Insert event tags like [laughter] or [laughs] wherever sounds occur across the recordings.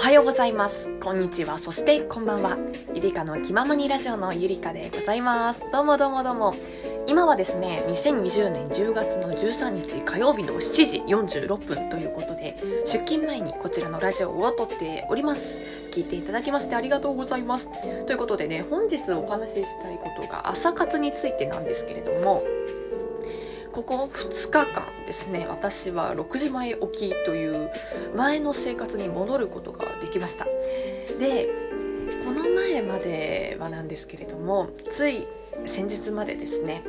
はようございます。こんにちは。そして、こんばんは。ゆりかの気ままにラジオのゆりかでございます。どうもどうもどうも。今はですね、2020年10月の13日火曜日の7時46分ということで、出勤前にこちらのラジオを撮っております。聞いていただきましてありがとうございます。ということでね、本日お話ししたいことが朝活についてなんですけれども、ここ2日間ですね、私は6時前起きという前の生活に戻ることができました。で、この前まではなんですけれども、つい先日までですね、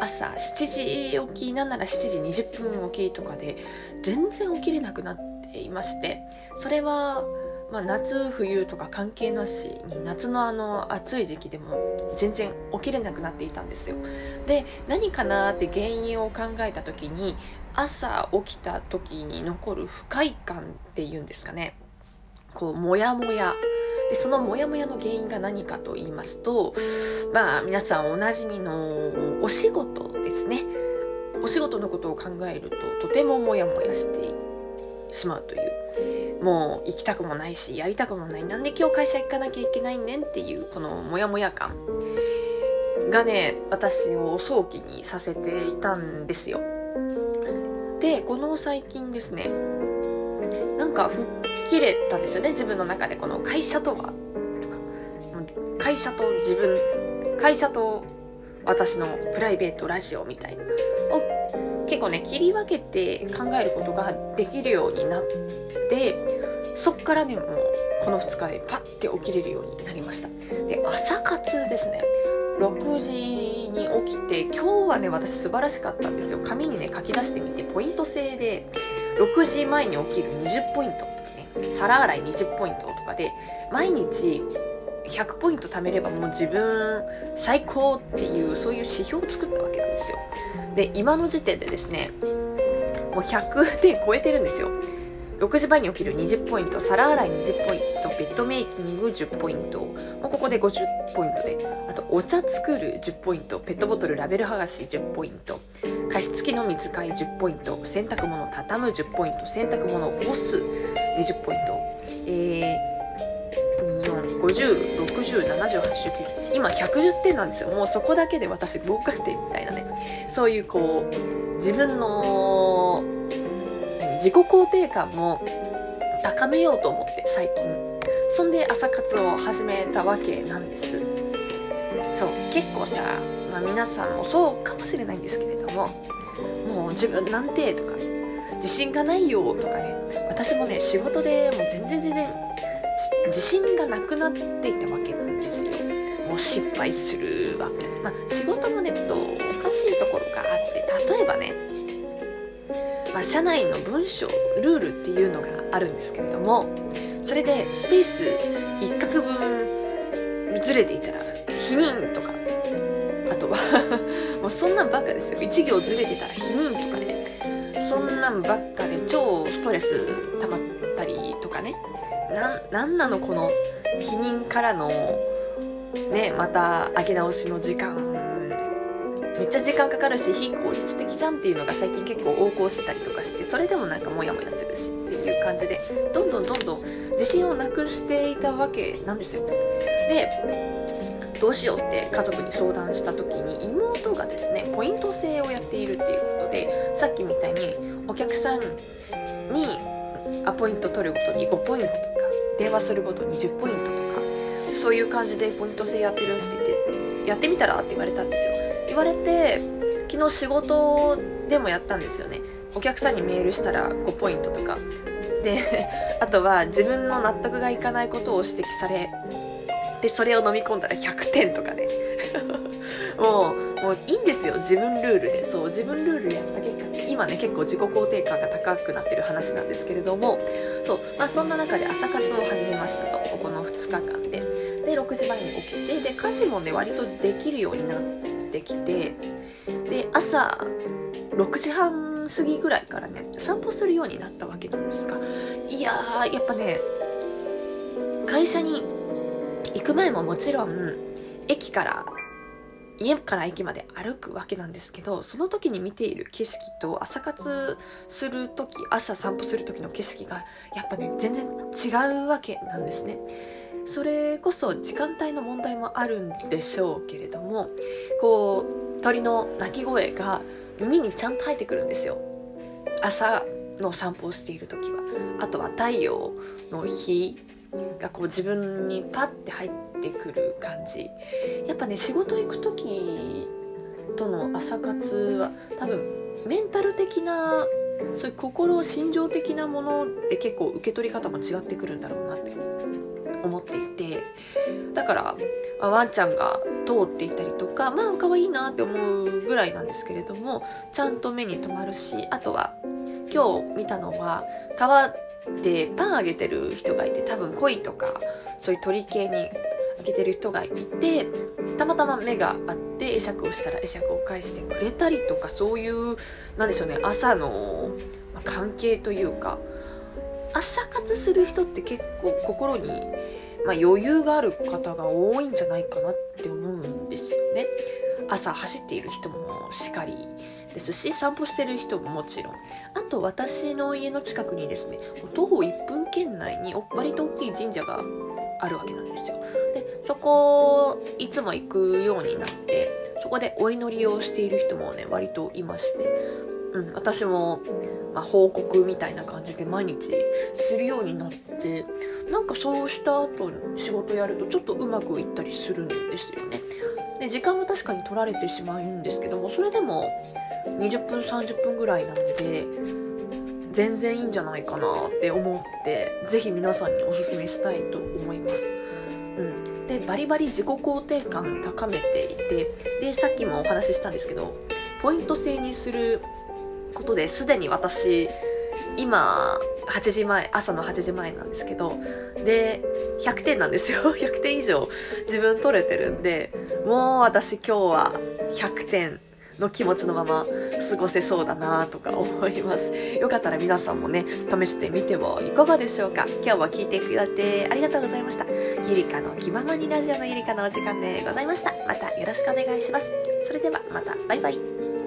朝7時起きなんなら7時20分起きとかで全然起きれなくなっていまして、それはまあ、夏冬とか関係なしに夏のあの暑い時期でも全然起きれなくなっていたんですよ。で何かなって原因を考えた時に朝起きた時に残る不快感っていうんですかね。こうモヤモヤ。でそのモヤモヤの原因が何かと言いますとまあ皆さんおなじみのお仕事ですね。お仕事のことを考えるととてもモヤモヤして。しまうという。もう行きたくもないしやりたくもない。なんで今日会社行かなきゃいけないねんっていうこのモヤモヤ感。がね私を早期にさせていたんですよ。でこの最近ですねなんか吹っ切れたんですよね自分の中で。この会社とは。とか会社と自分会社と私のプライベートラジオみたいな。を結構ね切り分けて考えることができるようになってそっからねもうこの2日でパッて起きれるようになりました。で朝活ですね。6時に起きて今日はね私素晴らしかったんですよ。紙にね書き出してみてポイント制で6時前に起きる20ポイントとかね皿洗い20ポイントとかで毎日100ポイント貯めればもう自分最高っていうそういう指標を作ったわけなんですよ。で今の時点でですねもう100点超えてるんですよ。6時前に起きる20ポイント皿洗い20ポイントベッドメイキング10ポイントもうここで50ポイントであとお茶作る10ポイントペットボトルラベル剥がし10ポイント加湿器の水替え10ポイント洗濯物畳む10ポイント洗濯物干す20ポイント。えー、50607080今110点なんですよ。もうそこだけで私合格点みたいなね。そういうこう自分の自己肯定感も高めようと思って最近。そんで朝活を始めたわけなんです。そう結構さ、まあ、皆さんもそうかもしれないんですけれどももう自分なんてとか自信がないよとかね。私もね仕事でもう全然自信がなくなっていたわけなんです。よもう失敗するわまあ仕事もねちょっとおかしいところがあって例えばねまあ、社内の文章ルールっていうのがあるんですけれどもそれでスペース1画分ずれていたら否認とかあとは [laughs] もうそんなんばっかですよ。1行ずれてたら否認とかね。そんなんばっかで超ストレス溜まったりとかね。なんなのこの否認からのねまた上げ直しの時間。めっちゃ時間かかるし非効率的じゃんっていうのが最近結構横行してたりとかしてそれでもなんかモヤモヤするしっていう感じでどんどんどんどん自信をなくしていたわけなんですよ。でどうしようって家族に相談した時に妹がですねポイント制をやっているっていうことでさっきみたいにお客さんにアポイント取るごとに5ポイントと電話するごとに10ポイントとかそういう感じでポイント制やってるって言ってやってみたらって言われたんですよ。言われて昨日仕事でもやったんですよね。お客さんにメールしたら5ポイントとか。で [laughs] あとは自分の納得がいかないことを指摘されでそれを飲み込んだら100点とかね [laughs] もうもういいんですよ自分ルールで。そう自分ルールで。やった結果今ね結構自己肯定感が高くなってる話なんですけれども。そう、まあ、そんな中で朝活を始めましたと。この2日間で。で6時前に起きてで家事もね割とできるようになってきて。で朝6時半過ぎぐらいからね散歩するようになったわけなんですが。いやーやっぱね会社に行く前ももちろん駅から家から駅まで歩くわけなんですけどその時に見ている景色と朝活する時朝散歩する時の景色がやっぱね全然違うわけなんですね。それこそ時間帯の問題もあるんでしょうけれどもこう鳥の鳴き声が耳にちゃんと入ってくるんですよ。朝の散歩をしている時は。あとは太陽の日がこう自分にパッて入っててくる感じ。やっぱね仕事行く時との朝活は多分メンタル的なそういう心心情的なもので結構受け取り方も違ってくるんだろうなって思っていて。だからワンちゃんが通っていたりとかまあ可愛いなって思うぐらいなんですけれどもちゃんと目に留まるしあとは今日見たのは川でパンあげてる人がいて多分鯉とかそういう鳥系にあげてる人がいてたまたま目があって会釈をしたら会釈を返してくれたりとかそういうなんでしょうね朝の関係というか朝活する人って結構心に、まあ、余裕がある方が多いんじゃないかなって思うんですよね。朝走っている人もしかりですし散歩してる人ももちろんあと私の家の近くにですね徒歩1分圏内に割と大きい神社があるわけなんですよでそこいつも行くようになってそこでお祈りをしている人もね割といましてうん、私も、まあ、報告みたいな感じで毎日するようになってなんかそうした後仕事やるとちょっとうまくいったりするんですよねで時間は確かに取られてしまうんですけどもそれでも20分30分ぐらいなので全然いいんじゃないかなって思って是非皆さんにおすすめしたいと思います。でバリバリ自己肯定感高めていてでさっきもお話ししたんですけどポイント制にすることですでに私今8時前朝の8時前なんですけどで100点なんですよ。[laughs] 100点以上自分取れてるんでもう私今日は100点の気持ちのまま過ごせそうだなとか思います。よかったら皆さんもね試してみてはいかがでしょうか。今日は聞いてくれてありがとうございました。ゆりかの気ままにラジオのゆりかのお時間でございました。またよろしくお願いします。それではまた。バイバイ。